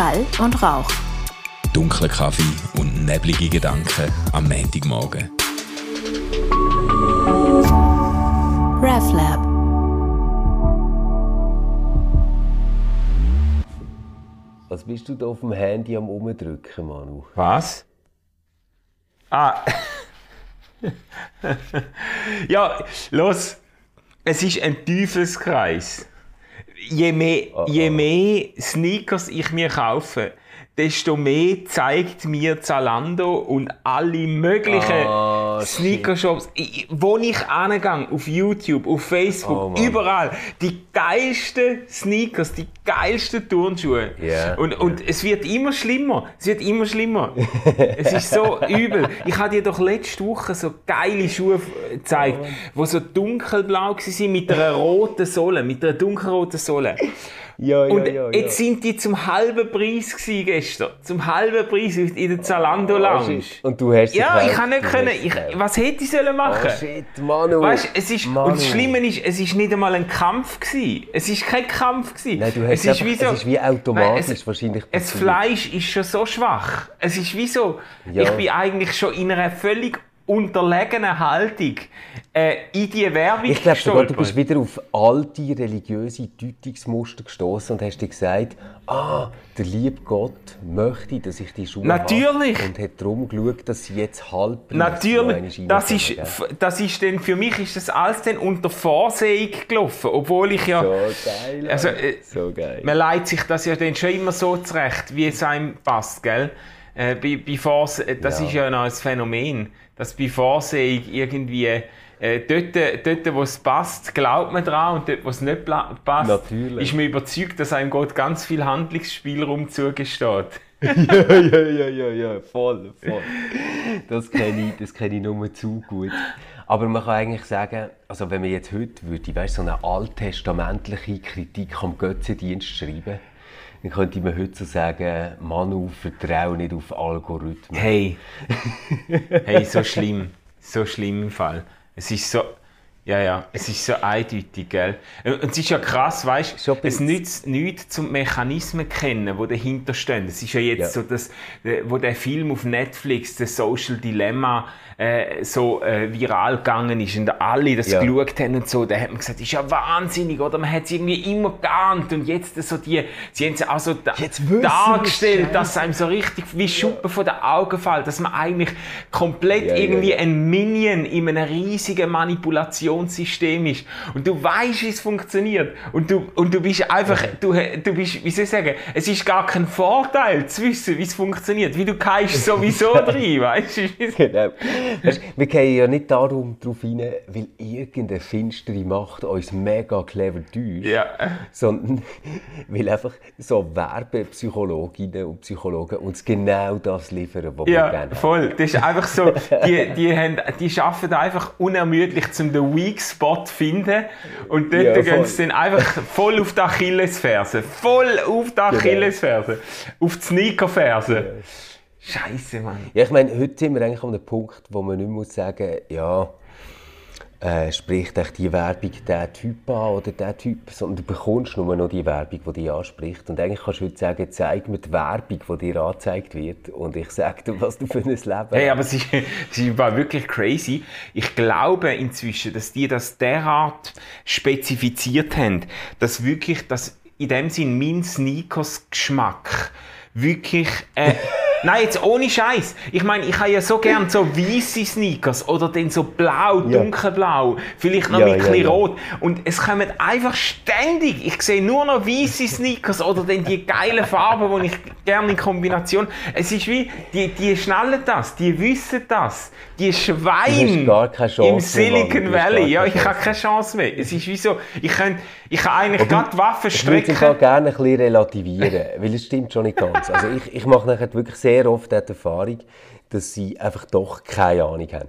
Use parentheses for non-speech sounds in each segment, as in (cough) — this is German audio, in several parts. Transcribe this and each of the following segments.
Schall und Rauch. Dunkler Kaffee und neblige Gedanken am Montagmorgen. RefLab. Was bist du da auf dem Handy am Umdrücken, Manu? Was? Ah. (laughs) ja, los. Es ist ein Teufelskreis. Je mehr, Oh, oh. je mehr Sneakers ich mir kaufe, desto mehr zeigt mir Zalando und alle möglichen Ah, Sneakershops, wo ich angehe, auf YouTube, auf Facebook, Oh, überall, die geilsten Sneakers, die geilsten Turnschuhe. Ja, und, und es wird immer schlimmer, es wird immer schlimmer. (laughs) es ist so übel. Ich habe dir doch letzte Woche so geile Schuhe gezeigt, Oh, die so dunkelblau waren mit einer roten Sohle, mit einer dunkelroten Sohle. Ja, ja, Und ja, jetzt sind die zum halben Preis gewesen gestern. Zum halben Preis in der Zalando Lounge. Und du hast Ja, ich kann nicht können. Ich, was hätte ich sollen machen? Oh shit, Manu. Weißt, es ist, Manu. und das Schlimme ist, es ist nicht einmal ein Kampf gewesen. Es ist kein Kampf gewesen. Nein, du hast es ist einfach- wie so, es ist wie automatisch Nein, es, wahrscheinlich Das. Fleisch ist schon so schwach. Es ist wie so, ich bin eigentlich schon in einer völlig unterlegenen Haltung äh, in die Werbung Ich glaube du bist wieder auf alte religiöse Deutungsmuster gestoßen und hast dir gesagt, ah, der liebe Gott möchte, dass ich die Schuhe Natürlich. habe und hat darum geschaut, dass sie jetzt halb Natürlich, das ist, das ist dann, für mich ist das alles dann unter Vorsehung gelaufen, obwohl ich ja? So geil. Also, äh, so geil. man leitet sich das ja dann schon immer so zurecht, wie es einem passt, gell? Äh, bei, äh, das Ja. ist ja noch ein Phänomen, dass bei Vorsehung irgendwie äh, dort, dort, wo es passt, glaubt man dran und dort, wo es nicht passt, Natürlich. ist man überzeugt, dass einem Gott ganz viel Handlungsspielraum zugesteht. (laughs) ja, ja, ja, ja, ja, voll, voll. Das kenne ich, das ich nur zu gut. Aber man kann eigentlich sagen, also wenn man jetzt heute würde, weißt, so eine alttestamentliche Kritik am Götzendienst schreiben, dann könnte man heute so sagen, Manu, vertraue nicht auf Algorithmen. Hey, hey, so schlimm, so schlimm im Fall. Es ist so, ja, ja, es ist so eindeutig, gell? Und es ist ja krass, weißt du, es nützt nichts zum Mechanismen kennen, die dahinter stehen. Es ist ja jetzt Ja. so, dass, äh, wo der Film auf Netflix, The Social Dilemma, äh, so äh, viral gegangen ist und alle das Ja. geschaut haben und so, da hat man gesagt, das ist ja wahnsinnig, oder? Man hat es irgendwie immer geahnt und jetzt so die, sie haben es auch so da, dargestellt, wir's, dass einem so richtig wie Schuppen von den Augen fällt, dass man eigentlich komplett Ja, ja, irgendwie ja. ein Minion in einem riesigen Manipulationssystem ist und du weißt, wie es funktioniert und du, und du bist einfach, du, du bist, wie soll ich sagen, es ist gar kein Vorteil zu wissen, wie es funktioniert, wie du keist sowieso (laughs) drin, weißt du? Genau. Wir gehen ja nicht darum darauf rein, weil irgendeine finstere Macht uns mega clever täuscht, Ja. sondern (laughs) weil einfach so Werbepsychologinnen und Psychologen uns genau das liefern, was wir Ja, gerne haben. voll. Das ist einfach so, (laughs) die, die, haben, die schaffen einfach unermüdlich, um den Weak Spot finden. Und dort Ja, gehen sie dann einfach voll auf die Achillesferse. Voll auf die Genau. Achillesferse. Auf die Sneakerferse. Scheiße, Mann. Ja, ich meine, heute sind wir eigentlich an einem Punkt, wo man nicht muss sagen, ja, äh, spricht echt die Werbung der Typ an oder der Typ, sondern du bekommst nur noch die Werbung, die dich anspricht. Und eigentlich kannst du heute sagen, zeig mir die Werbung, die dir angezeigt wird und ich sage dir, was du für ein Leben Hey, aber es ist, es war wirklich crazy. Ich glaube inzwischen, dass die das derart spezifiziert haben, dass wirklich das in dem Sinn mein Sneakers-Geschmack wirklich. Äh, Nein, jetzt ohne Scheiß. Ich meine, ich habe ja so gern so weiße Sneakers oder dann so blau, Ja. dunkelblau, vielleicht noch Ja, ein bisschen ja. rot. Und es kommen einfach ständig, ich sehe nur noch weiße Sneakers oder dann die geilen Farben, die ich gerne in Kombination. Es ist wie, die, die schnallen das, die wissen das. Die Schweine im mehr, Silicon gar Valley. Ja, ich habe keine Chance mehr. Es ist wie so, ich kann, ich kann eigentlich gerade Waffen Ich würde es strecken. gerne ein bisschen relativieren, weil es stimmt schon nicht ganz. Also ich, ich mache nachher wirklich sehr oft die Erfahrung, dass sie einfach doch keine Ahnung haben.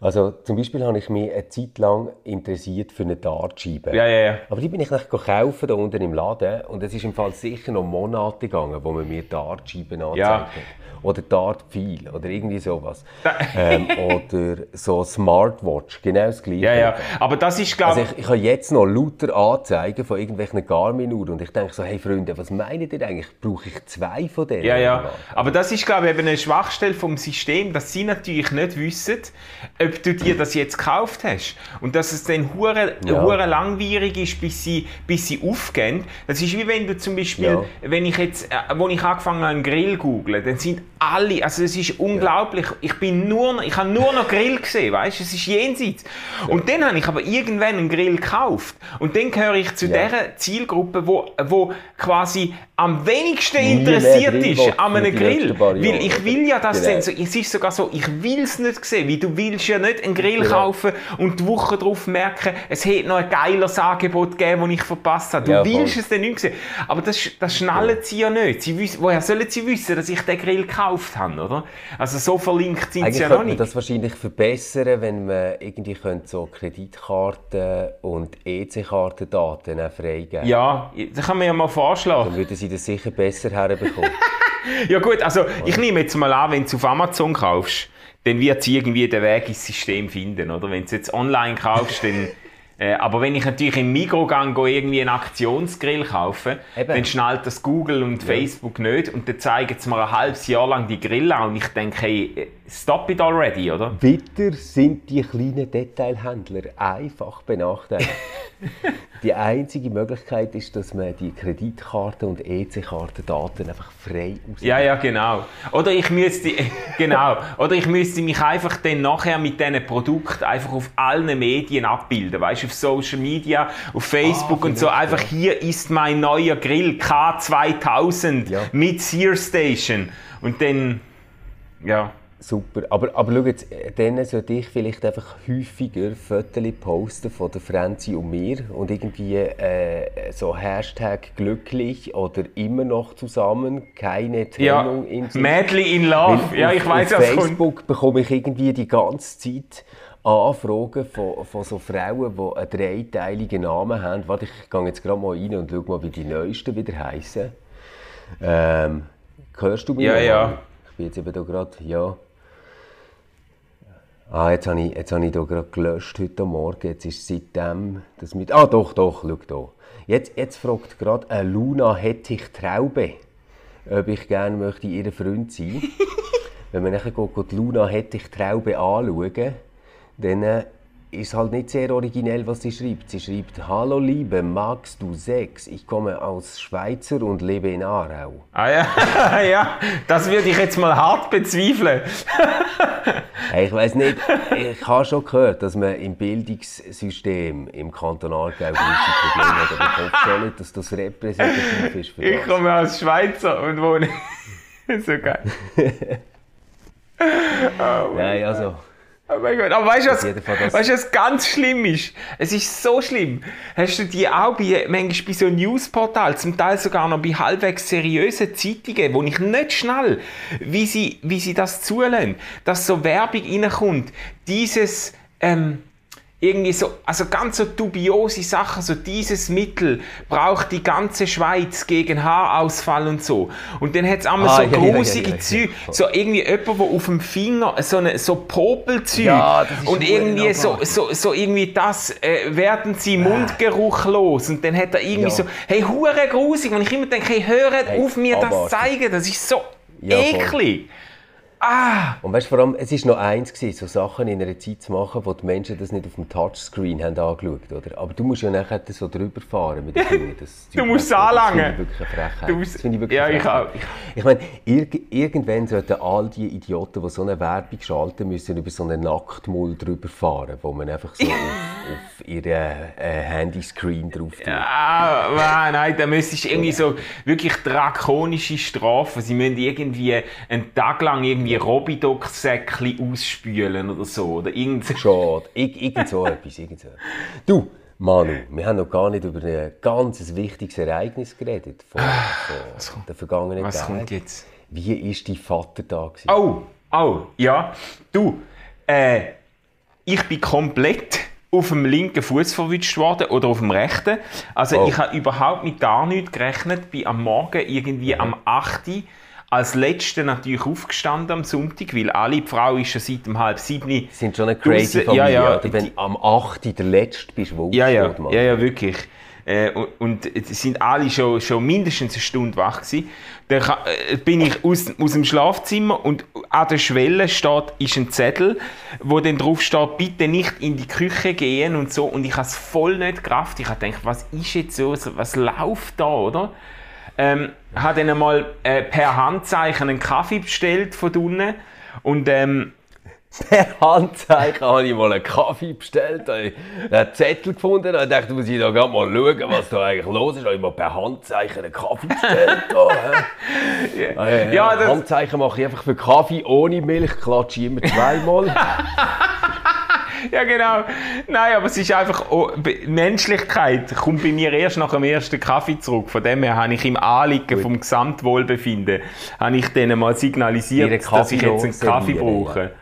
Also zum Beispiel habe ich mich eine Zeit lang interessiert für eine Dartscheibe. Ja, ja, ja. Aber die bin ich nicht kaufen, da unten im Laden. Und es ist im Fall sicher noch Monate gegangen, wo man mir Dartscheiben angezeigt Ja. hat. Oder Dartpfeil oder irgendwie sowas. ähm, (laughs) oder so Smartwatch, genau das Gleiche. Ja, ja. Aber das ist, glaube Also ich, ich habe jetzt noch lauter Anzeigen von irgendwelchen Garmin-Uhren und ich denke so, hey Freunde, was meint ihr eigentlich? Brauche ich zwei von denen? Ja, ja. Aber das ist, glaube ich, eben eine Schwachstelle vom System, dass sie natürlich nicht wissen, ob du dir das jetzt gekauft hast. Und dass es dann hure, Ja. hure langwierig ist, bis sie, bis sie aufgehen. Das ist wie wenn du zum Beispiel, Ja. wenn ich jetzt, äh, wo ich angefangen habe, einen Grill zu googlen, dann sind alle, also es ist unglaublich, ich bin nur noch, ich habe nur noch Grill gesehen, weißt du, es ist jenseits. Und dann habe ich aber irgendwann einen Grill gekauft. Und dann gehöre ich zu Ja. der Zielgruppe, wo, wo quasi am wenigsten Nie interessiert ist an einem Grill. Weil ich will ja das Genau. so, es ist sogar so, ich will es nicht sehen, weil du willst ja nicht einen Grill Ja. kaufen und die Woche darauf merken, es hätte noch ein geiles Angebot gegeben, das ich verpasst habe. Du Ja, willst voll. es dann nicht sehen. Aber das, das schnallen sie ja nicht. Sie wissen, woher sollen sie wissen, dass ich den Grill gekauft habe, oder? Also so verlinkt sind Eigentlich sie ja noch man nicht. das wahrscheinlich verbessern, wenn man irgendwie könnte so Kreditkarten und EC-Kartendaten freigeben Ja, das kann man ja mal vorschlagen. Dann würden sie das sicher besser herbekommen. (laughs) Ja gut, also ich nehme jetzt mal an, wenn du auf Amazon kaufst, dann wird sie irgendwie den Weg ins System finden, oder? Wenn du es jetzt online kaufst, dann... (laughs) Äh, aber wenn ich natürlich im Mikrogang irgendwie einen Aktionsgrill kaufe, Eben. dann schnallt das Google und Facebook nicht und dann zeigen sie mir ein halbes Jahr lang die Grille an und ich denke, hey, äh, stop it already, oder? Wieder sind die kleinen Detailhändler einfach benachteiligt. (laughs) die einzige Möglichkeit ist, dass man die Kreditkarten und EC-Kartendaten einfach frei aus. Ja, ja, genau. Oder ich müsste, (laughs) genau, oder ich müsste mich einfach dann nachher mit diesen Produkten einfach auf allen Medien abbilden, weißt du, auf Social Media, auf Facebook und so, einfach hier ist mein neuer Grill K2000 Ja. mit Sear Station und dann, ja, Super. Aber, aber schau jetzt, äh, dann sollte ich vielleicht einfach häufiger Fotos posten von der Franzi und mir und irgendwie äh, so Hashtag glücklich oder immer noch zusammen, keine ja, Trennung in Sicht. Madly in Love, Weil ja, auf- ich weiß Auf was kommt. Facebook bekomme ich irgendwie die ganze Zeit Anfragen von, von so Frauen, die einen dreiteiligen Namen haben. Warte, ich gehe jetzt gerade mal rein und schaue mal, wie die neuesten wieder heißen. Ähm, hörst du mich? Ja, noch? ja. Ich bin jetzt eben da gerade, ja. Ah, jetzt habe ich, jetzt habe ich da gerade gelöscht heute Morgen. Jetzt ist seitdem das mit. Ah, doch, doch, schau da. Jetzt, jetzt fragt gerade eine Luna Hettich Traube, ob ich gerne möchte ihr Freund sein (laughs) Wenn man nachher geht, Luna Hettich Traube anschauen, dann äh, ist halt nicht sehr originell, was sie schreibt. Sie schreibt: Hallo Liebe, magst du Sex? Ich komme aus Schweizer und lebe in Aarau. Ah ja, (laughs) ja, das würde ich jetzt mal hart bezweifeln. (laughs) Hey, ich weiß nicht, ich habe schon gehört, dass man im Bildungssystem im Kanton Aargau gewisse Probleme hat, aber ich hoffe schon nicht, dass das repräsentativ ist für Ich das. komme aus Schweizer und wohne... (laughs) so geil. Nein, also, Oh mein Gott, aber weißt du, was, weißt, du, was ganz schlimm ist? Es ist so schlimm. Hast du die auch bei, manchmal bei so Newsportalen, zum Teil sogar noch bei halbwegs seriösen Zeitungen, wo ich nicht schnell, wie sie, wie sie das zulassen, dass so Werbung reinkommt, dieses, ähm, irgendwie so, also ganz so dubiose Sachen, so dieses Mittel braucht die ganze Schweiz gegen Haarausfall und so. Und dann hat es einmal Ah, so ja, grusige ja, ja. Zeug, so irgendwie jemand, der auf dem Finger so eine so Popelzeug Ja, und irgendwie so, so, so irgendwie das, äh, werden sie Mundgeruch los und dann hat er irgendwie so, hey, hure grusig und ich immer denke, hey, hört Hey, auf mir das zeigen, das ist so Ja, voll. Ah, und weißt du, vor allem, es war noch eins, gewesen, so Sachen in einer Zeit zu machen, wo die Menschen das nicht auf dem Touchscreen haben angeschaut oder? Aber du musst ja nachher so drüber fahren mit den Fingern. Das Du musst es das anlangen. finde ich wirklich Frechheit. Du musst- das finde ich wirklich Ja, eine ich auch. Ich meine, irg irgendwann sollten all die Idioten, die so eine Werbung schalten, müssen über so einen Nacktmull drüber fahren, wo man einfach so (laughs) auf, ihren äh, Handyscreen drauf tut. Ah, nein, nein, da müsstest du irgendwie so wirklich drakonische Strafen. Sie müssen irgendwie einen Tag lang irgendwie Robidoc-Säckchen ausspülen oder so. Oder irgend Schade. Ir irgend so etwas, irgend so etwas. Du, Manu, wir haben noch gar nicht über ein ganz wichtiges Ereignis geredet von, von der vergangenen Was kommt Tage. jetzt? Wie war dein Vater da? gewesen? Oh, oh, ja. Du, äh, ich bin komplett auf dem linken Fuß verwünscht worden oder auf dem rechten. Also Oh. ich habe überhaupt mit gar nichts gerechnet. Bin am Morgen irgendwie Mhm. am 8. als Letzte natürlich aufgestanden am Sonntag, weil alle, Frau ist schon seit um halb sieben sind schon eine crazy Familie, ja, ja, oder? Wenn die- am 8. der Letzte bist, wo Ja, ja, ja, ja, wirklich. Äh, und, und sind alle schon, schon mindestens eine Stunde wach gewesen. Dann äh, bin ich aus, aus dem Schlafzimmer und an der Schwelle steht, ist ein Zettel, wo dann drauf steht, bitte nicht in die Küche gehen und so. Und ich habe es voll nicht gerafft. Ich habe gedacht, was ist jetzt so, so- was läuft da, oder? Ähm, habe dann einmal äh, per Handzeichen einen Kaffee bestellt von unten und ähm, Per Handzeichen habe ich mal einen Kaffee bestellt, habe einen Zettel gefunden und dachte, muss ich da gerade mal schauen, was da eigentlich los ist. Habe ich mal per Handzeichen einen Kaffee bestellt. Da, hä? Ah, ja, Ja, das- Handzeichen mache ich einfach für Kaffee ohne Milch, klatsche ich immer zweimal. (laughs) Ja, genau. Nein, aber es ist einfach, oh, Menschlichkeit kommt bei mir erst nach dem ersten Kaffee zurück. Von dem her habe ich im Anliegen vom Gesamtwohlbefinden, habe ich denen mal signalisiert, dass ich jetzt einen Kaffee brauche.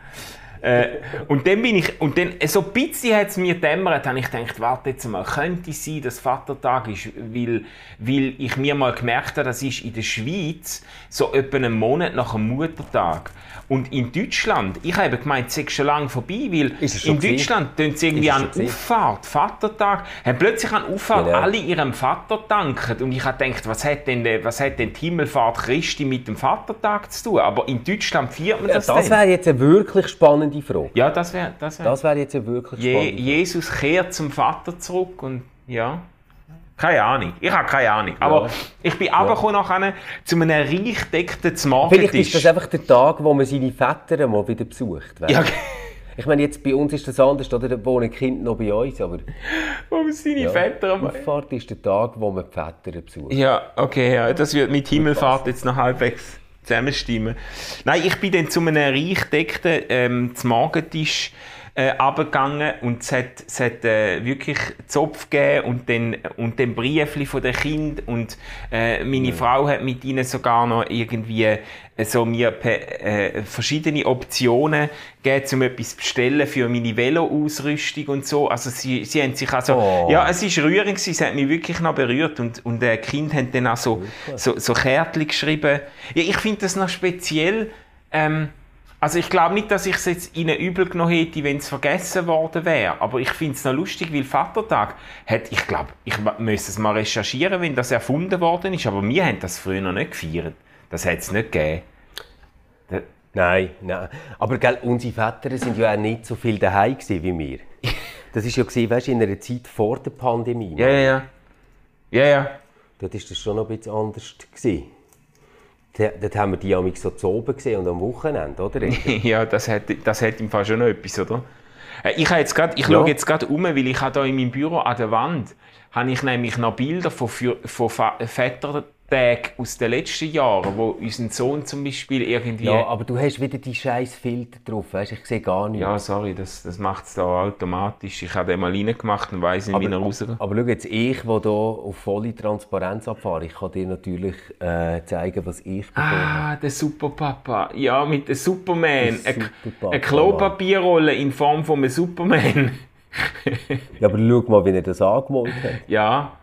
Äh, und dann bin ich, und dann, so ein bisschen hat es mir dämmert, habe ich gedacht, warte jetzt mal, könnte es sein, dass Vatertag ist, weil, weil ich mir mal gemerkt habe, das ist in der Schweiz so etwa einen Monat nach dem Muttertag. Und in Deutschland, ich habe gemeint, es ist schon lange vorbei, weil in? Deutschland tun sie irgendwie an? Auffahrt, Vatertag, haben plötzlich an Auffahrt Genau. alle ihrem Vater danken. Und ich habe gedacht, was hat, denn, was hat denn die Himmelfahrt Christi mit dem Vatertag zu tun? Aber in Deutschland feiert man Ja, das, das dann. wäre jetzt eine wirklich spannende Frage. Ja, das wäre das wär. Das wäre jetzt eine wirklich Je, spannende Frage. Jesus kehrt zum Vater zurück und ja. Keine Ahnung. Ich habe keine Ahnung. Aber Ja. ich bin runtergekommen nachher zu einem reich deckten Vielleicht ist das einfach der Tag, wo man seine Väter mal wieder besucht. weißt ja? Ich meine, jetzt bei uns ist das anders, oder? Da wohnen Kinder noch bei uns, aber (laughs) wo seine ja, Väter Auffahrt ist der Tag, wo man die Väter besucht. Ja, okay, ja, das wird mit Himmelfahrt jetzt noch halbwegs zusammenstimmen. Nein, ich bin dann zu einem reich deckten ähm, zum Morgentisch äh, runtergegangen und es hat, es hat äh, wirklich Zopf gegeben und dann, und dann Briefli von den Kind und äh, meine Frau hat mit ihnen sogar noch irgendwie so mir äh, verschiedene Optionen gegeben, um etwas zu bestellen für meine Velo-Ausrüstung und so. Also sie, sie haben sich also, Oh. ja, es ist rührend gewesen, es hat mich wirklich noch berührt und, und äh, Kinder haben dann auch so, so, so Kärtchen geschrieben. Ja, ich finde das noch speziell, ähm, also ich glaube nicht, dass ich es jetzt ihnen übel genommen hätte, wenn es vergessen worden wäre. Aber ich finde es noch lustig, weil Vatertag hat, ich glaube, ich müsste es mal recherchieren, wenn das erfunden worden ist. Aber wir haben das früher noch nicht gefeiert. Das hat es nicht gegeben. Nein, nein. Aber gell, unsere Väter sind ja auch nicht so viel daheim wie wir. (laughs) Das ist ja gewesen, weißt, in einer Zeit vor der Pandemie. Ja, ja, ja. Ja, ja. Dort ist das schon noch ein bisschen anders gewesen. Dort haben wir die amig so zu oben gesehen und am Wochenende, oder? (laughs) ja, das hat, das hat im Fall schon noch etwas, oder? Äh, Ich, habe jetzt grad, ich Ja. schaue jetzt gerade um, weil ich habe da in meinem Büro an der Wand habe ich nämlich noch Bilder von, von Fa- Vätertagen aus den letzten Jahren, wo unser Sohn zum Beispiel irgendwie... Ja, aber du hast wieder die scheiß Filter drauf, weißt? Ich sehe gar nichts. Ja, sorry, das, das macht es da automatisch. Ich habe den mal reingemacht und weiss nicht, wie er rausgeht. Aber schau jetzt, ich, der hier auf volle Transparenz abfahre, ich kann dir natürlich äh, zeigen, was ich bekommen habe. Ah, der Superpapa. Ja, mit dem Superman. Der Eine, Superpapa, eine Klopapierrolle in Form von einem Superman. Ja, aber schau mal, wie er das angemalt hat. ja,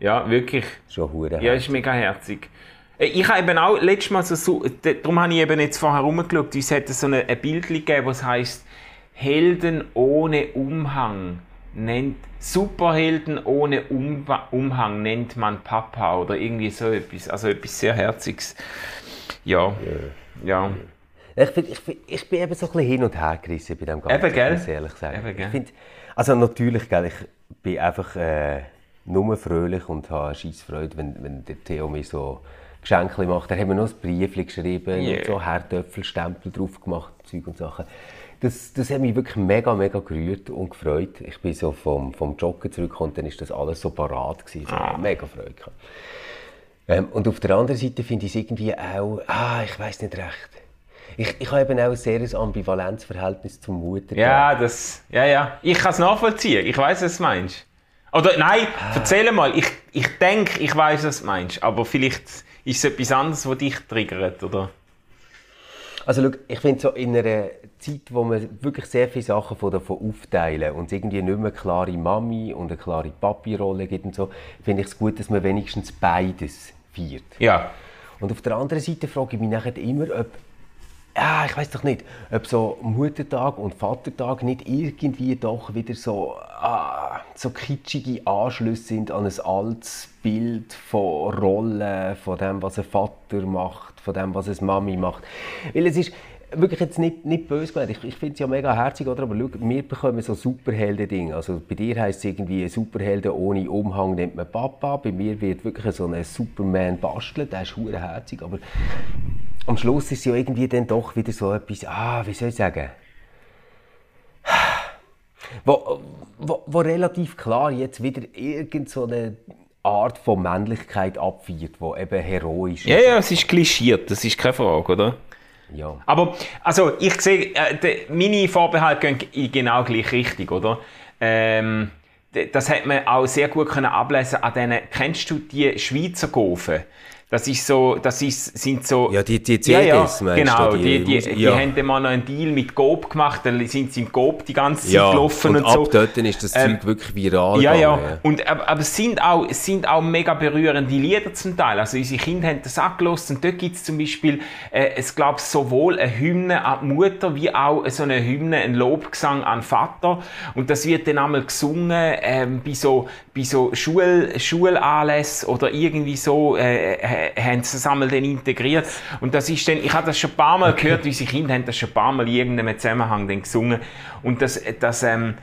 ja, wirklich. Schon hure Ja, ist mega herzig. Äh, Ich habe eben auch letztes Mal so, darum habe ich eben jetzt vorher rumgeschaut, es hat so ein, Bild gegeben, das heisst Helden ohne Umhang nennt, Superhelden ohne Umba Umhang nennt man Papa oder irgendwie so etwas, also etwas sehr Herziges. Ja, ja. Ich, find, ich, find, ich bin eben so ein bisschen hin und her gerissen bei dem Ganzen, Eben, gell? ehrlich sagen. Eben, gell? Find, also natürlich, gell, ich bin einfach äh, nur fröhlich und habe scheisse Freude, wenn, wenn der Theo mir so Geschenke macht. Er hat mir noch ein Brief geschrieben Yeah. und so Herdöpfelstempel drauf gemacht, Zeug und Sachen. Das, das hat mich wirklich mega, mega gerührt und gefreut. Ich bin so vom, vom Joggen zurückgekommen und dann ist das alles so parat gewesen. Ich habe mega Freude gehabt. Ähm, und auf der anderen Seite finde ich es irgendwie auch, ah, ich weiß nicht recht. Ich, ich habe eben auch ein sehr ambivalentes Verhältnis zum Muttertag. Ja, das, ja, ja. Ich kann es nachvollziehen. Ich weiß, was du meinst. Oder nein, erzähl mal. Ich, ich denke, ich weiß, was du meinst. Aber vielleicht ist es etwas anderes, was dich triggert, oder? Also schau, ich finde so in einer Zeit, wo man wirklich sehr viele Sachen von davon aufteilen und es irgendwie nicht mehr eine klare Mami und eine klare Papi-Rolle gibt und so, finde ich es gut, dass man wenigstens beides feiert. Ja. Und auf der anderen Seite frage ich mich nachher immer, ob ja, ich weiß doch nicht, ob so Muttertag und Vatertag nicht irgendwie doch wieder so, ah, so kitschige Anschlüsse sind an ein altes Bild von Rollen, von dem, was ein Vater macht, von dem, was eine Mami macht. Weil es ist wirklich jetzt nicht, nicht böse gemeint, ich, ich finde es ja mega herzig, oder? aber schau, wir bekommen so Superhelden-Dinge. Also bei dir heisst es irgendwie, Superhelden ohne Umhang nennt man Papa, bei mir wird wirklich so ein Superman basteln, der ist herzig, aber am Schluss ist ja irgendwie dann doch wieder so etwas, ah, wie soll ich sagen, wo, wo, wo relativ klar jetzt wieder irgendeine so Art von Männlichkeit abfeiert, die eben heroisch ist. Ja, ja, es ist klischiert, das ist keine Frage, oder? Ja. Aber, also, ich sehe, äh, meine Vorbehalte gehen in genau gleich Richtung, oder? Ähm, das hat man auch sehr gut können ablesen an denen, kennst du die Schweizer Gofen? Das ist so, das ist, sind so... Ja, die, die CDs, ja, ja, genau, du, die, die, die, ja. haben dann mal noch einen Deal mit Gob gemacht, dann sind sie im Gob die ganze Zeit ja, gelaufen und, und so. ab dort ist das Ähm, Zeug wirklich viral Ja, ja. gegangen. Und, aber, aber es, sind auch, es sind auch mega berührende Lieder zum Teil. Also unsere Kinder haben das angelassen. Und dort gibt es zum Beispiel, äh, es glaube sowohl eine Hymne an die Mutter, wie auch so eine Hymne, ein Lobgesang an den Vater. Und das wird dann einmal gesungen ähm, bei so, bei so Schul, Schulanlässen oder irgendwie so, äh, äh, haben sie das einmal dann integriert. Und das ist dann, ich habe das schon ein paar Mal gehört, unsere Kinder haben das schon ein paar Mal in irgendeinem Zusammenhang dann gesungen. Und das, das ähm,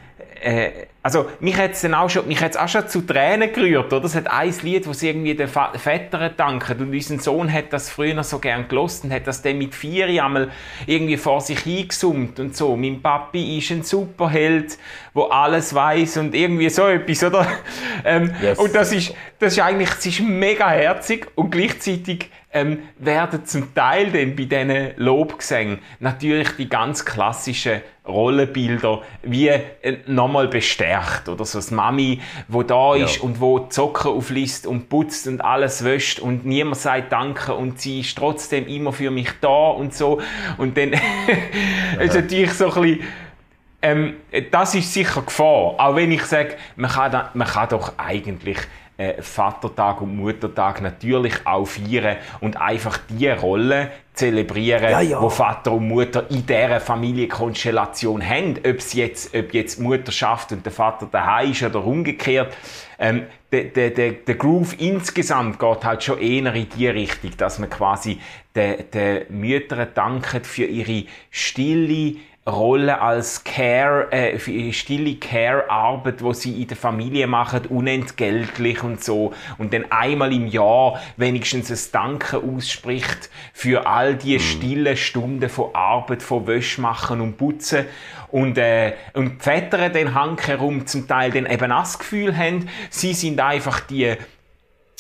äh, also mich hat es dann auch schon, mich hat's auch schon zu Tränen gerührt, oder? Es hat ein Lied, wo sie irgendwie den Vätern danken und unser Sohn hat das früher so gern gelost und hat das dann mit vier einmal irgendwie vor sich hingesummt und so. Mein Papi ist ein Superheld, wo alles weiß und irgendwie so etwas, oder? (laughs) Ähm, Yes. Und das ist, das ist eigentlich, es ist mega herzig und gleichzeitig ähm, werden zum Teil dann bei diesen Lobgesängen natürlich die ganz klassischen Rollenbilder wie äh, nochmal bestärkt. Oder so das Mami, wo da ist und wo die Socken aufliest und putzt und alles wäscht und niemand sagt Danke und sie ist trotzdem immer für mich da und so. Und dann (laughs) ist natürlich so ein bisschen ähm, das ist sicher Gefahr. Auch wenn ich sage, man kann, da, man kann doch eigentlich äh, Vatertag und Muttertag natürlich auch feiern und einfach die Rolle zelebrieren, Ja, ja. wo Vater und Mutter in dieser Familienkonstellation haben. Ob es jetzt, ob jetzt Mutter schafft und der Vater daheim ist oder umgekehrt. Ähm, der, der, der, der Groove insgesamt geht halt schon eher in die Richtung, dass man quasi den, den Müttern dankt für ihre stille Rolle als Care, äh, ihre stille Care-Arbeit, wo sie in der Familie machen, unentgeltlich und so. Und dann einmal im Jahr wenigstens ein Danke ausspricht für all die stillen Stunden von Arbeit, von Wäschmachen und Putzen. Und, äh, und die Väter den Hang herum zum Teil dann eben auch das Gefühl haben, sie sind einfach die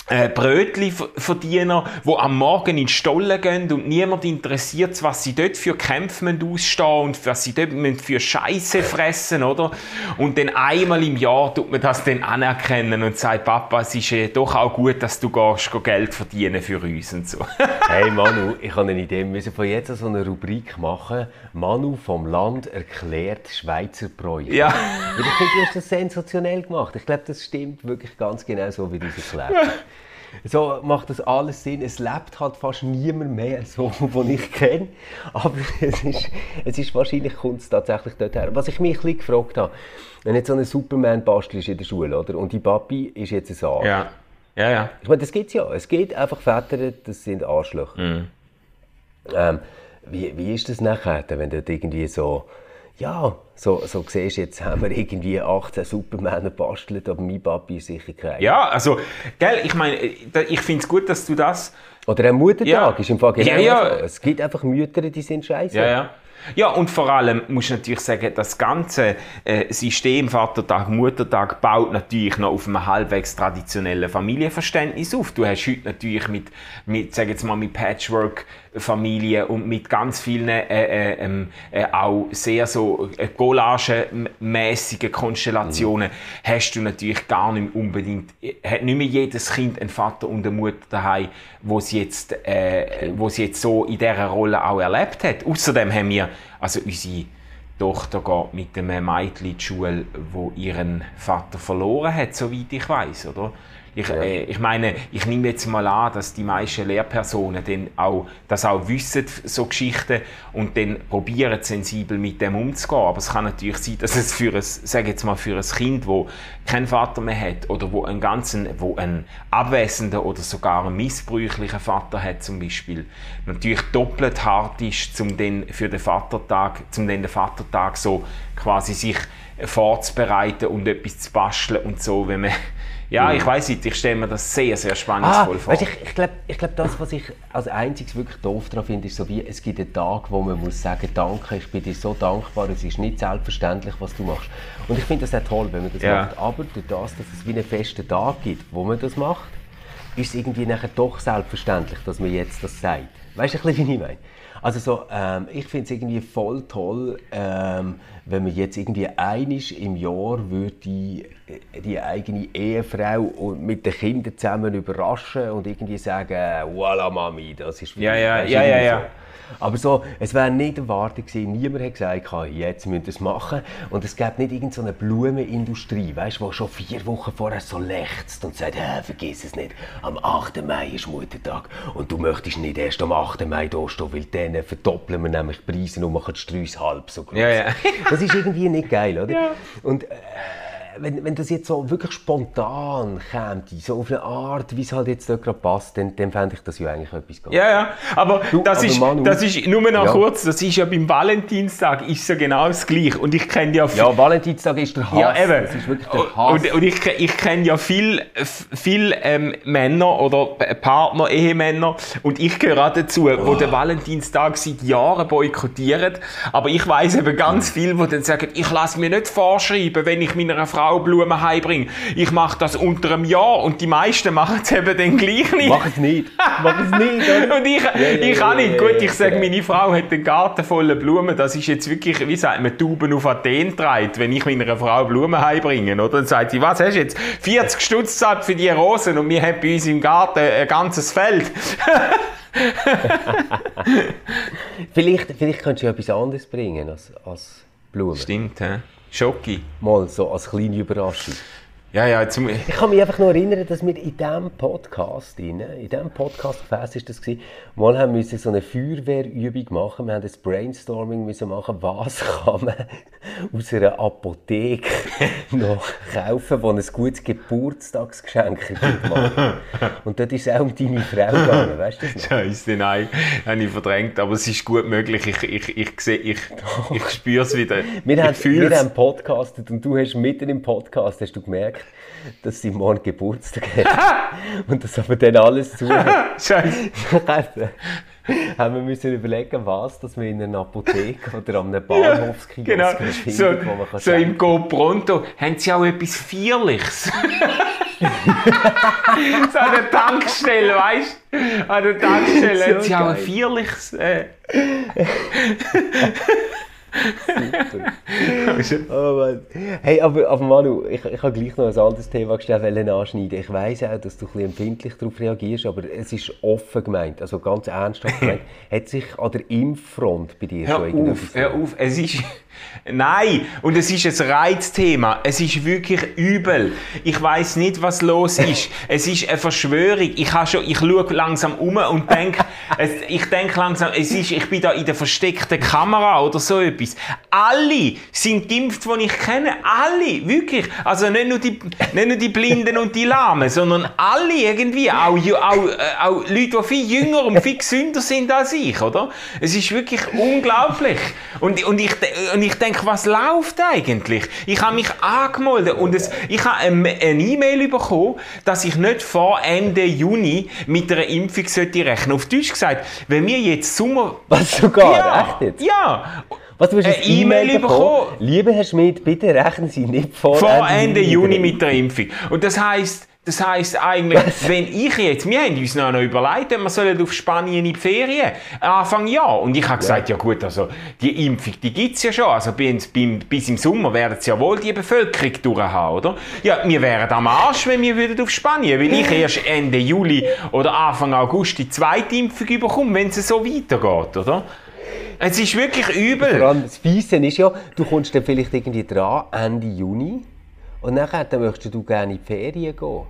äh, Brötli-Verdiener, die am Morgen in die Stollen gehen und niemand interessiert, was sie dort für Kämpfe müssen ausstehen und was sie dort müssen für Scheiße fressen, oder? Und dann einmal im Jahr tut man das dann anerkennen und sagt, Papa, es ist äh, doch auch gut, dass du gehst, Geld verdienen für uns und so. (laughs) Hey Manu, ich habe eine Idee. Wir müssen von jetzt an so eine Rubrik machen. Manu vom Land erklärt Schweizer Projekt. ja. Weil ich finde, du hast das sensationell gemacht. Ich glaube, das stimmt wirklich ganz genau so, wie du es erklärt hast. (laughs) So macht das alles Sinn. Es lebt halt fast niemand mehr, so, (laughs) den ich kenne. Aber es ist, es ist wahrscheinlich kommt es tatsächlich dorthin. Was ich mich ein bisschen gefragt habe, wenn jetzt so ein Superman bastelst in der Schule, oder? Und die Papi ist jetzt ein Arsch. Ja. Ja, ja. Ich meine, das gibt es ja. Es gibt einfach Väter, das sind Arschlöcher. Ähm, wie, wie ist das nachher, wenn du irgendwie so, ja, so, so siehst, jetzt haben wir irgendwie 18 Supermänner bastelt, aber mein Papi ist sicher kein. Ja, also, gell, ich meine, ich finde es gut, dass du das Oder ein Muttertag Ja. ist im Fall genau Ja, ja. so. Es gibt einfach Mütter, die sind scheiße. Ja, ja. Ja, und vor allem muss ich natürlich sagen, das ganze äh, System Vatertag, Muttertag baut natürlich noch auf einem halbwegs traditionellen Familienverständnis auf. Du hast heute natürlich mit, mit sag jetzt mal, mit Patchwork-Familien und mit ganz vielen äh, äh, ähm, äh, auch sehr so äh, Collage-mäßigen Konstellationen mhm. hast du natürlich gar nicht unbedingt, äh, hat nicht mehr jedes Kind einen Vater und eine Mutter daheim, wo sie jetzt, äh, wo sie jetzt so in dieser Rolle auch erlebt hat. Außerdem haben wir also unsere Tochter geht mit einem Mädchen in die Schule, wo ihren Vater verloren hat, soweit ich weiß, oder? Ich, ja. äh, ich meine, ich nehme jetzt mal an, dass die meisten Lehrpersonen dann auch, das auch wissen, so Geschichten, und dann probieren sensibel mit dem umzugehen. Aber es kann natürlich sein, dass es für ein, sage jetzt mal, für ein Kind, wo keinen Vater mehr hat, oder wo einen ganzen, wo einen abwesenden oder sogar einen missbräuchlichen Vater hat zum Beispiel, natürlich doppelt hart ist, um den für den Vatertag, zum den Vatertag so quasi sich vorzubereiten und etwas zu basteln und so, wenn man ja, ich weiß nicht, ich stelle mir das sehr, sehr spannungsvoll ah, vor. Weißt, ich ich glaube, ich glaub, das, was ich als einziges wirklich doof daran finde, ist so wie, es gibt einen Tag, wo man muss sagen, danke, ich bin dir so dankbar, es ist nicht selbstverständlich, was du machst. Und ich finde das auch toll, wenn man das ja. macht. Aber durch das, dass es wie einen festen Tag gibt, wo man das macht, ist es irgendwie nachher doch selbstverständlich, dass man jetzt das sagt. Weißt du, wie ich meine? Also so, ähm, ich finde es irgendwie voll toll, ähm, wenn man jetzt irgendwie einisch im Jahr würde die, die eigene Ehefrau mit den Kindern zusammen überraschen und irgendwie sagen, voilà Mami, das ist ja, ja, ja, ja, ja. Aber so, es wäre nicht erwartet gewesen, niemand hat gesagt, jetzt müssen wir es machen. Und es gibt nicht irgendeine so Blumenindustrie, weißt, die schon vier Wochen vorher so lechzt und sagt, äh, vergiss es nicht, am 8. Mai ist Muttertag und du möchtest nicht erst am 8. Mai da stehen, weil dann verdoppeln wir nämlich die Preise und machen die Streus halb so groß. Ja, ja. das ist irgendwie nicht geil, oder? Ja. Und, äh, wenn, wenn das jetzt so wirklich spontan käme, so auf eine Art, wie es halt jetzt gerade passt, dann, dann fände ich das ja eigentlich etwas ganz Ja, ja, aber, du, das, aber ist, Manu, das ist, nur noch ja. kurz, das ist ja beim Valentinstag ist ja genau das Gleiche und ich kenne ja... Ja, Valentinstag ist der Hass, ja, eben. das ist wirklich der Hass. Und, und ich, ich kenne ja viele viel, ähm, Männer oder Partner, Ehemänner und ich gehöre auch dazu, oh. wo den Valentinstag seit Jahren boykottieren, aber ich weiß eben ganz viele, die dann sagen, ich lasse mir nicht vorschreiben, wenn ich meiner Frau auch Blumen heimbringe. Ich mache das unter einem Jahr und die meisten machen es eben dann gleich nicht. Mach es nicht. Mach es nicht. (laughs) und ich, ja, ich auch nicht. Gut, ich sage, meine Frau hat einen Garten voller Blumen. Das ist jetzt wirklich, wie sagt man, Tauben auf Athen treibt, wenn ich meiner Frau Blumen heimbringe. Oder? Dann sagt sie, was hast du jetzt? 40 Stutz für die Rosen und wir haben bei uns im Garten ein ganzes Feld. (laughs) vielleicht, vielleicht könntest du etwas anderes bringen als, als Blumen. Stimmt, hä? Schoki. Mal so als kleine Überraschung. Ja, ja, zum ich kann mich einfach nur erinnern, dass wir in diesem Podcast, in diesem Podcast gefäß ist das gewesen, mal haben wir so eine Feuerwehrübung machen. Wir haben ein Brainstorming müssen machen, was (laughs) kann man aus einer Apotheke (laughs) noch kaufen, wo ein gutes Geburtstagsgeschenk (laughs) machen. Und dort ist auch um deine Frau gegangen, weißt du das noch? Scheiße, nein, habe ich verdrängt, aber es ist gut möglich. Ich, ich, ich, sehe, ich, ich spüre es wieder. Wir, haben, wir haben podcastet und du hast mitten im Podcast hast du gemerkt, (laughs) dass sie morgen Geburtstag hat. (laughs) und das aber dann alles zu. (laughs) Scheiße. haben wir müssen überlegen, was dass wir in einer Apotheke oder an einem Bahnhofskiosk ja, genau. finden, so, wo man kann So im Go Pronto haben sie auch etwas Feierliches. so an der Tankstelle, weißt du? An der Tankstelle so haben sie geil. auch ein Feierliches. Äh. Oh Mann. Hey, aber, aber Manu, ich, ich habe gleich noch ein anderes Thema gestellt, anschneiden. Ich weiss auch, dass du ein bisschen empfindlich darauf reagierst, aber es ist offen gemeint, also ganz ernsthaft (laughs) gemeint. Hat sich an der Impffront bei dir hör schon irgendwas... Hör auf, es ist... (laughs) Nein, und es ist ein Reizthema. Es ist wirklich übel. Ich weiß nicht, was los (laughs) ist. es ist eine Verschwörung. Ich, schon, ich schaue langsam um und denke, ich denke langsam, es ist, ich bin da in der versteckten Kamera oder so etwas etwas. Alle sind geimpft, die ich kenne. Alle, wirklich. Also nicht nur die, nicht nur die Blinden und die Lahmen, sondern alle irgendwie. Auch, auch, äh, auch Leute, die viel jünger und viel gesünder sind als ich, oder? Es ist wirklich unglaublich. Und, und ich, und ich denke, was läuft eigentlich? Ich habe mich angemeldet und es, ich habe eine eine E-Mail bekommen, dass ich nicht vor Ende Juni mit einer Impfung sollte rechnen. Auf Deutsch gesagt, wenn wir jetzt Sommer... Was sogar? ja, Echt jetzt? ja, Was, du hast Eine ein E-Mail E-Mail bekommen. bekommen? Lieber Herr Schmidt, bitte rechnen Sie nicht vor, vor Ende Juni mit der Impfung. Und das heißt, das heißt eigentlich, wenn ich jetzt, wir haben uns noch überlegt, wir sollen auf Spanien in die Ferien Anfang Jahr. Und ich habe gesagt, ja. gut, also die Impfung, die gibt es ja schon. Also bis, bis im Sommer werden sie ja wohl die Bevölkerung durchhaben, oder? Ja, wir wären am Arsch, wenn wir würden auf Spanien, weil ich (laughs) erst Ende Juli oder Anfang August die zweite Impfung bekomme, wenn es so weitergeht, oder? Es ist wirklich übel. Vor allem das Fiese ist ja, du kommst dann vielleicht irgendwie dran, Ende Juni. Und nachher dann möchtest du gerne in die Ferien gehen.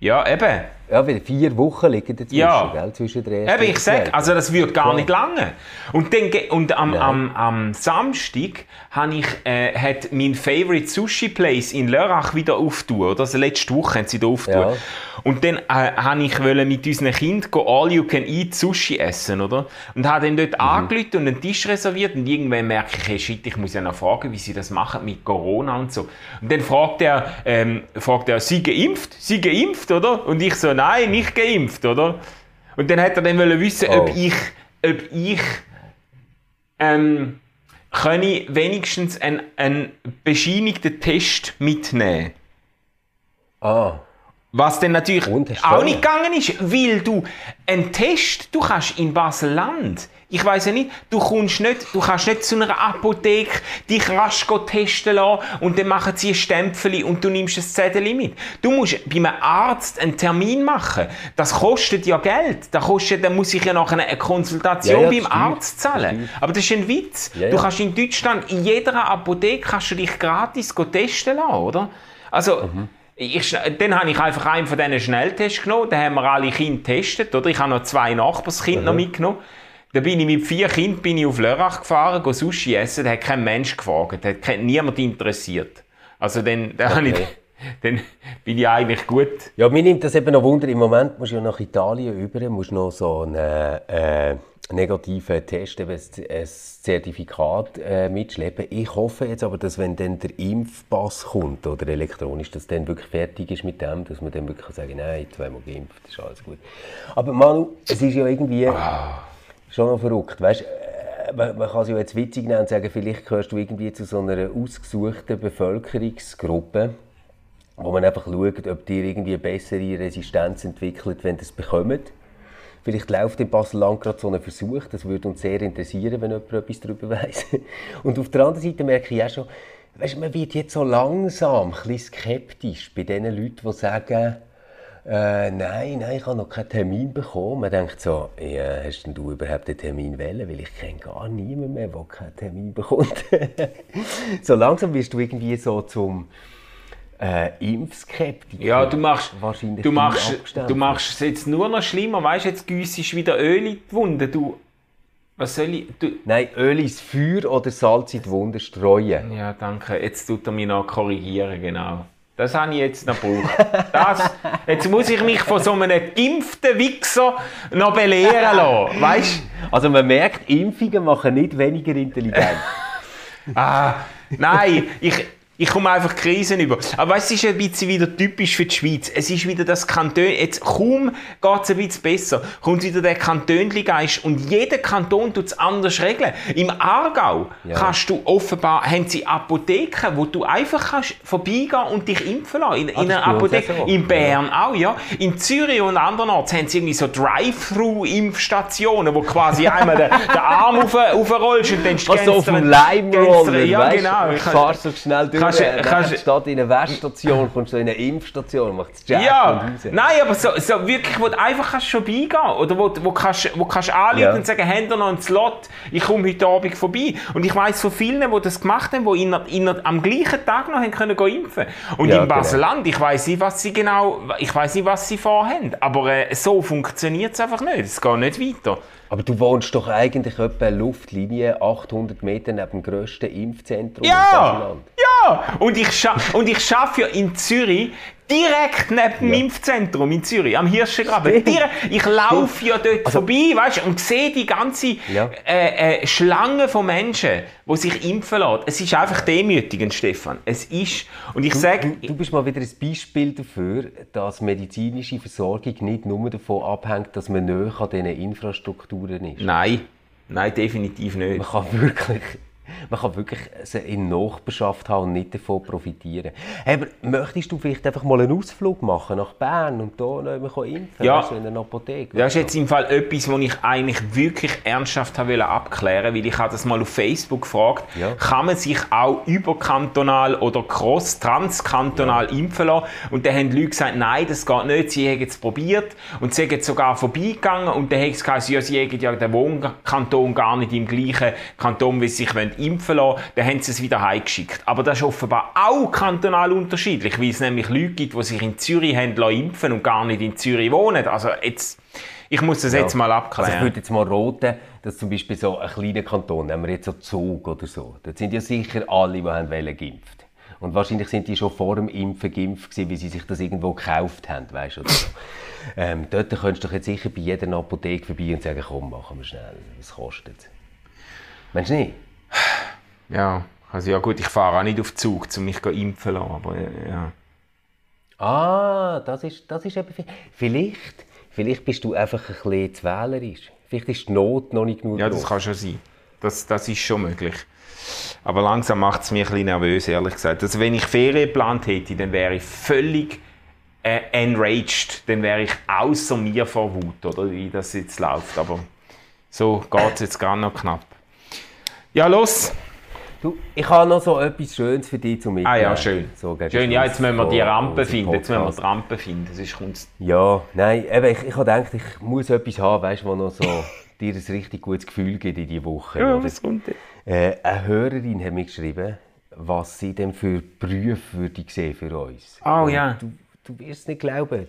Ja, eben. Ja, weil vier Wochen liegen dazwischen, Ja. gell, zwischen der ersten Eben, ich und sag, zweiten. also das würde gar nicht lange. Und, dann, und am, Nein. am, am Samstag habe ich, äh, hat mein Favorite Sushi Place in Lörrach wieder aufgetan, oder? Also letzte Woche haben sie da aufgetan. Ja. Und dann äh, habe ich wollte mit unseren Kindern go All You Can Eat Sushi essen, oder? Und habe dann Mhm. dort angerufen und einen Tisch reserviert und irgendwann merke ich, hey, shit, ich muss ja noch fragen, wie sie das machen mit Corona und so. Und dann fragt er, ähm, fragt er, sie geimpft? Sie geimpft, oder? Und ich so, nein, nicht geimpft, oder? Und dann hat er dann wollen wissen, ob Oh. ich, ob ich, ähm, kann ich wenigstens einen, einen bescheinigten Test mitnehmen. Ah, Was dann natürlich auch nicht gegangen ist, weil du einen Test, du kannst in Basel-Land, ich weiß ja nicht, du kommst nicht, du kannst nicht zu einer Apotheke dich rasch testen lassen und dann machen sie ein Stempel und du nimmst ein Zettel mit. Du musst bei einem Arzt einen Termin machen. Das kostet ja Geld. Das kostet, dann muss ich ja nachher eine Konsultation Ja, ja, beim das. Arzt zahlen. Aber das ist ein Witz. Ja, Du kannst in Deutschland in jeder Apotheke kannst du dich gratis testen lassen, oder? Also, Mhm. Ich, dann habe ich einfach einen von diesen Schnelltests genommen, dann haben wir alle Kinder getestet, oder? Ich habe noch zwei Nachbarskinder Mhm. noch mitgenommen. Da bin ich mit vier Kindern bin ich auf Lörrach gefahren, go Sushi essen, da hat kein Mensch gefragt, da hat niemand interessiert. Also dann, dann, habe ich, Okay. (laughs) dann bin ich eigentlich gut. Ja, mir nimmt das eben noch Wunder. Im Moment musst du ja nach Italien über, musst noch so einen äh, negativen Test, eben ein ein Zertifikat äh, mitschleppen. Ich hoffe jetzt aber, dass wenn dann der Impfpass kommt oder elektronisch, dass dann wirklich fertig ist mit dem, dass man dann wirklich kann sagen nein, zweimal geimpft, ist alles gut. Aber Manu, es ist ja irgendwie schon noch verrückt, weißt? äh, Man, man kann es ja jetzt witzig nennen und sagen, vielleicht gehörst du irgendwie zu so einer ausgesuchten Bevölkerungsgruppe wo man einfach schaut, ob die irgendwie eine bessere Resistenz entwickelt, wenn das bekommt. Vielleicht läuft in Basel-Land gerade so ein Versuch, das würde uns sehr interessieren, wenn jemand etwas darüber (laughs) weiß. Und auf der anderen Seite merke ich auch schon, weißt, man wird jetzt so langsam ein skeptisch bei den Leuten, die sagen, äh, nein, nein, ich habe noch keinen Termin bekommen. Man denkt so, ja, hast denn du überhaupt einen Termin wählen? Weil ich kenne gar niemanden mehr, der keinen Termin bekommt. (laughs) so langsam wirst du irgendwie so zum äh, Impfskeptiker. Ja, du machst, Wahrscheinlich du machst, du machst es jetzt nur noch schlimmer, weißt du, jetzt güssest wieder Öl in die Wunde, du, was soll ich, du, Nein, Öl ins Feuer oder Salz in die Wunde streuen. Ja, danke. Jetzt tut er mich noch korrigieren, genau. Das habe ich jetzt noch gebraucht. Das, jetzt muss ich mich von so einem geimpften Wichser noch belehren lassen. Weißt Also man merkt, Impfungen machen nicht weniger intelligent. Ah, nein, ich, ich komme einfach Krisen über. Aber weißt, es ist ein bisschen wieder typisch für die Schweiz. Es ist wieder das Kanton, jetzt kaum geht es ein bisschen besser, kommt wieder der Kantönli-Geist und jeder Kanton tut es anders regeln. Im Aargau Ja. kannst du offenbar, haben sie Apotheken, wo du einfach kannst vorbeigehen und dich impfen lassen. In, in Ah, das einer Apotheke. In Bern auch, ja. In Zürich und andernorts haben sie irgendwie so Drive-Thru-Impfstationen, wo quasi einmal den, den Arm auf, aufrollst und dann Was so scannst auf du- dem Leimroller, scannst du- Ja, genau. Ich fahr so schnell durch, kannst- kannst, kannst- statt in eine Weststation, kommst du in eine Impfstation, machst das Jack Ja, nein, aber so, so wirklich, wo du einfach kannst schon beigehen oder wo, wo kannst, wo kannst anrufen Ja. und sagen, habt ihr noch einen Slot, ich komme heute Abend vorbei. Und ich weiss von vielen, die das gemacht haben, die inner, inner, am gleichen Tag noch haben können gehen impfen Und Ja, in genau. Basel-Land, ich weiss nicht, was sie genau, ich weiss nicht, was sie vorhaben, aber äh, so funktioniert es einfach nicht, es geht nicht weiter. Aber du wohnst doch eigentlich etwa Luftlinie 800 Meter neben dem grössten Impfzentrum in Ja! Basel-Land. Ja! Und ich, scha und ich arbeite ja in Zürich direkt neben dem Ja. Impfzentrum in Zürich, am Hirschengraben. Direkt- Ich laufe ja dort vorbei, weißt und sehe die ganze Ja. äh, äh, Schlange von Menschen, die sich impfen lassen. Es ist einfach demütigend, Stefan. Es ist, und ich sage, Du, du bist mal wieder ein Beispiel dafür, dass medizinische Versorgung nicht nur davon abhängt, dass man näher an diesen Infrastrukturen ist. nein, nein, definitiv nicht. Man kann wirklich, (laughs) man kann wirklich in Nachbarschaft haben und nicht davon profitieren. Hey, aber möchtest du vielleicht einfach mal einen Ausflug machen nach Bern und da noch impfen? Ja. Du, in einer Apotheke? Das ist jetzt im Fall etwas, was ich eigentlich wirklich ernsthaft habe wollen abklären weil ich habe das mal auf Facebook gefragt, Ja. kann man sich auch überkantonal oder cross, transkantonal impfen lassen? Und dann haben die Leute gesagt, nein, das geht nicht, sie haben es probiert und sie sind sogar vorbeigegangen und dann haben sie gesagt, ja, sie haben ja den Wohnkanton gar nicht im gleichen Kanton, wie sie sich wollen impfen lassen dann haben sie es wieder heimgeschickt. Aber das ist offenbar auch kantonal unterschiedlich, weil es nämlich Leute gibt, die sich in Zürich haben lassen impfen und gar nicht in Zürich wohnen. Also jetzt, ich muss das jetzt mal Also ich abklären. würde jetzt mal roten, dass zum Beispiel so ein kleiner Kanton, nehmen wir jetzt so Zug oder so, dort sind ja sicher alle, die haben wollen, geimpft. Und wahrscheinlich sind die schon vor dem Impfen geimpft gewesen, weil sie sich das irgendwo gekauft haben, weißt du, so. (laughs) Ähm, dort könntest du doch jetzt sicher bei jeder Apotheke vorbei und sagen, komm, machen wir schnell, was kostet es? Meinst du nicht? Ja, also ja gut, ich fahre auch nicht auf Zug, um mich zu impfen zu lassen, aber äh, ja. Ah, das ist, das ist eben... vi- Vielleicht, vielleicht bist du einfach ein bisschen zu wählerisch. Vielleicht ist die Not noch nicht genug Ja, das groß. kann schon sein. Das, das ist schon möglich. Aber langsam macht es mich ein bisschen nervös, ehrlich gesagt. Also wenn ich Ferien geplant hätte, dann wäre ich völlig äh, enraged. Dann wäre ich außer mir vor Wut, oder wie das jetzt läuft. Aber so geht es jetzt gerade noch knapp. Ja, los! Du, ich habe noch so etwas Schönes für dich Ah Mitnehmen. ja, schön. So schön, ja, jetzt müssen wir die Rampe finden. Jetzt müssen wir die Rampe finden. Das ist Kunst. Ja, nein, eben, ich, ich habe gedacht, ich muss etwas haben, weißt, wo noch so (laughs) dir ein richtig gutes Gefühl gibt in die Woche. oder? kommt jetzt? Äh, eine Hörerin hat mir geschrieben, was sie denn für Berufe würde sehen für uns. Oh Und ja. Du, du wirst es nicht glauben.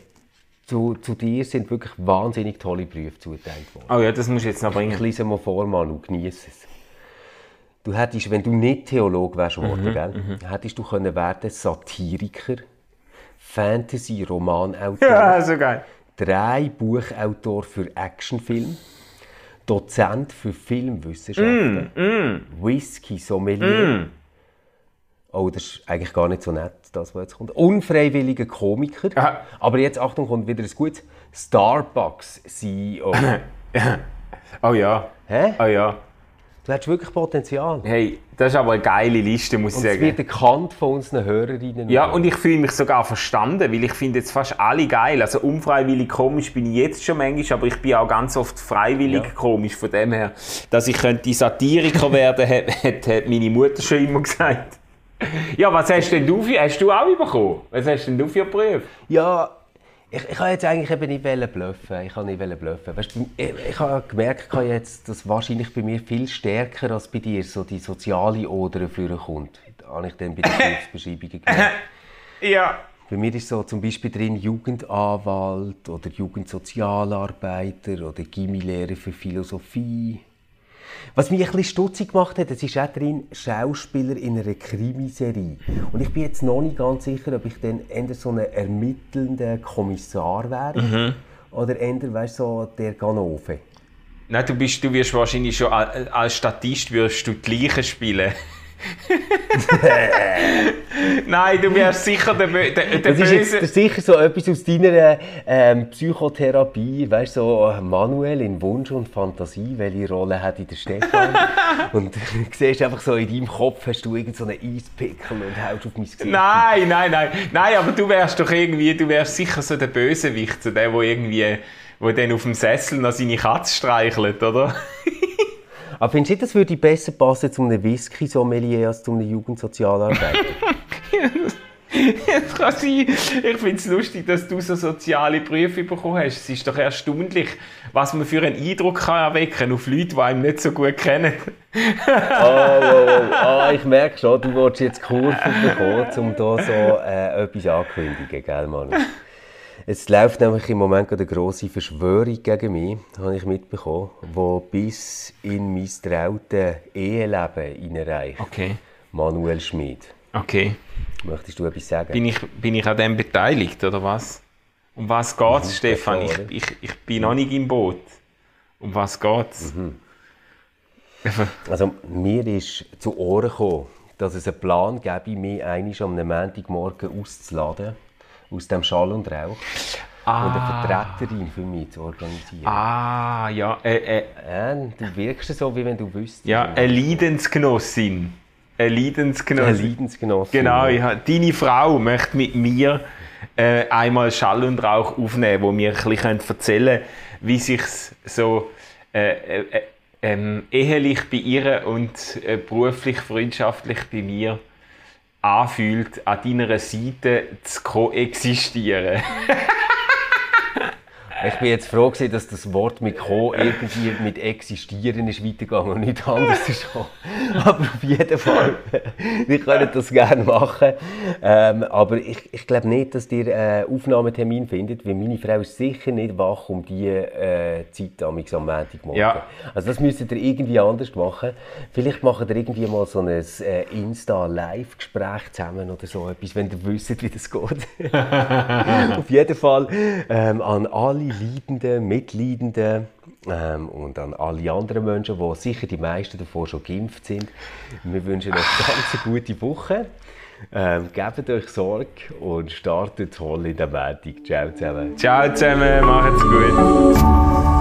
Zu, zu dir sind wirklich wahnsinnig tolle Berufe zugeteilt worden. Oh ja, das musst du jetzt noch Ich bringen. lese mal vor, Manu, genieße es. Du hättest, wenn du nicht Theologe wärst Mhm, worden, gell, hättest du können werden Satiriker, Fantasy-Romanautor, Ja, so geil. drei Buchautor für Actionfilm, Dozent für Filmwissenschaften, Mm, Whisky-Sommelier. Oh, das ist eigentlich gar nicht so nett, das, was jetzt kommt. Unfreiwilliger Komiker. Aha. Aber jetzt, Achtung, kommt wieder ein gutes Starbucks-CEO. (coughs) Oh ja. Hä? Oh ja. Du hast wirklich Potenzial. Hey, das ist aber eine geile Liste, muss ich Und es sagen. wird erkannt von unseren Hörerinnen. Ja, und ich fühle mich sogar verstanden, weil ich finde jetzt fast alle geil. Also unfreiwillig komisch bin ich jetzt schon manchmal, aber ich bin auch ganz oft freiwillig Ja. komisch. Von dem her, dass ich könnte Satiriker (laughs) werden, hat, hat, hat meine Mutter schon immer gesagt. Ja, was hast denn du für, hast du auch bekommen? Was hast denn du für Prüfe? Ja, ich, ich habe jetzt eigentlich eben nicht bluffen. Ich habe nicht bluffen. Weißt, ich, ich habe gemerkt jetzt, dass wahrscheinlich bei mir viel stärker als bei dir so die soziale Oder vorkommt. Da habe ich dann bei den (laughs) Berufsbeschreibungen gemerkt. (laughs) Ja. Bei mir ist so zum Beispiel drin Jugendanwalt oder Jugendsozialarbeiter oder Gimilehrer für Philosophie. Was mich ein bisschen stutzig gemacht hat, es ist auch drin Schauspieler in einer Krimiserie. Und ich bin jetzt noch nicht ganz sicher, ob ich dann eher so ein ermittelnder Kommissar wäre oder eher, weißt, so der Ganove. Nein, du, bist, du wirst wahrscheinlich schon als als Statist wirst du die Leichen spielen. (laughs) Nein, du wärst sicher der, der, der Das ist jetzt Böse. ist sicher so etwas aus deiner ähm, Psychotherapie, weißt so äh, Manuel in Wunsch und Fantasie, welche Rolle hat in der Stefan? (laughs) und du siehst einfach so, in deinem Kopf hast du irgend so einen Eispickel und haust auf mein Gesicht. Nein, nein, nein. Nein, aber du wärst doch irgendwie, du wärst sicher so der Bösewicht, so der, wo irgendwie, wo dann auf dem Sessel noch seine Katze streichelt, oder? (laughs) Aber findest du nicht, das würde besser passen zu einem Whisky-Sommelier als zu einem Jugendsozialarbeiter? (laughs) Das kann sein. Ich finde es lustig, dass du so soziale Berufe bekommen hast. Es ist doch erstaunlich, was man für einen Eindruck kann erwecken auf Leute, die einem nicht so gut kennen. oh, oh, oh. Ah, ich merke schon, du willst jetzt Kurve bekommen, um hier so äh, etwas ankündigen, gell, Manu? Es läuft nämlich im Moment eine grosse Verschwörung gegen mich, habe ich mitbekommen, die bis in mein trautes Eheleben hineinreicht. Okay. Manuel Schmid. Okay. Möchtest du etwas sagen? Bin ich, bin ich an dem beteiligt, oder was? Um was geht's, Mhm, Stefan? Ich, ich, ich bin noch nicht im Boot. Um was geht's? Mhm. Einfach- Also, mir ist zu Ohren gekommen, dass es einen Plan gäbe, mich einmal am Montagmorgen auszuladen, aus dem Schall und Rauch, und eine Vertreterin für mich zu organisieren. Ah, ja. Äh, äh, du wirkst so, wie wenn du wüsstest. ja, eine Leidensgenossin. Eine Eine Leidensgenossin. Genau, ja. Deine Frau möchte mit mir äh, einmal Schall und Rauch aufnehmen, wo mir ein bisschen erzählen können, wie sich so äh, äh, äh, ähm, ehelich bei ihr und beruflich, freundschaftlich bei mir anfühlt, an deiner Seite zu koexistieren. (laughs) Ich bin jetzt froh gewesen, dass das Wort mit «co» irgendwie mit «existieren» ist weitergegangen und nicht anders ist. (laughs) Aber auf jeden Fall, wir können das gerne machen. Ähm, aber ich, ich glaube nicht, dass ihr einen Aufnahmetermin findet, weil meine Frau ist sicher nicht wach um diese äh, Zeit am Montagmorgen. Ja. Also das müsstet ihr irgendwie anders machen. Vielleicht macht ihr irgendwie mal so ein äh, Insta-Live-Gespräch zusammen oder so etwas, wenn ihr wisst, wie das geht. (laughs) Auf jeden Fall ähm, an alle Leidenden, Mitleidenden ähm, und an alle anderen Menschen, die sicher die meisten davon schon geimpft sind. Wir wünschen euch ganz eine gute Woche. Ähm, gebt euch Sorge und startet toll in der Montag. Ciao zusammen. Ciao zusammen, macht's gut.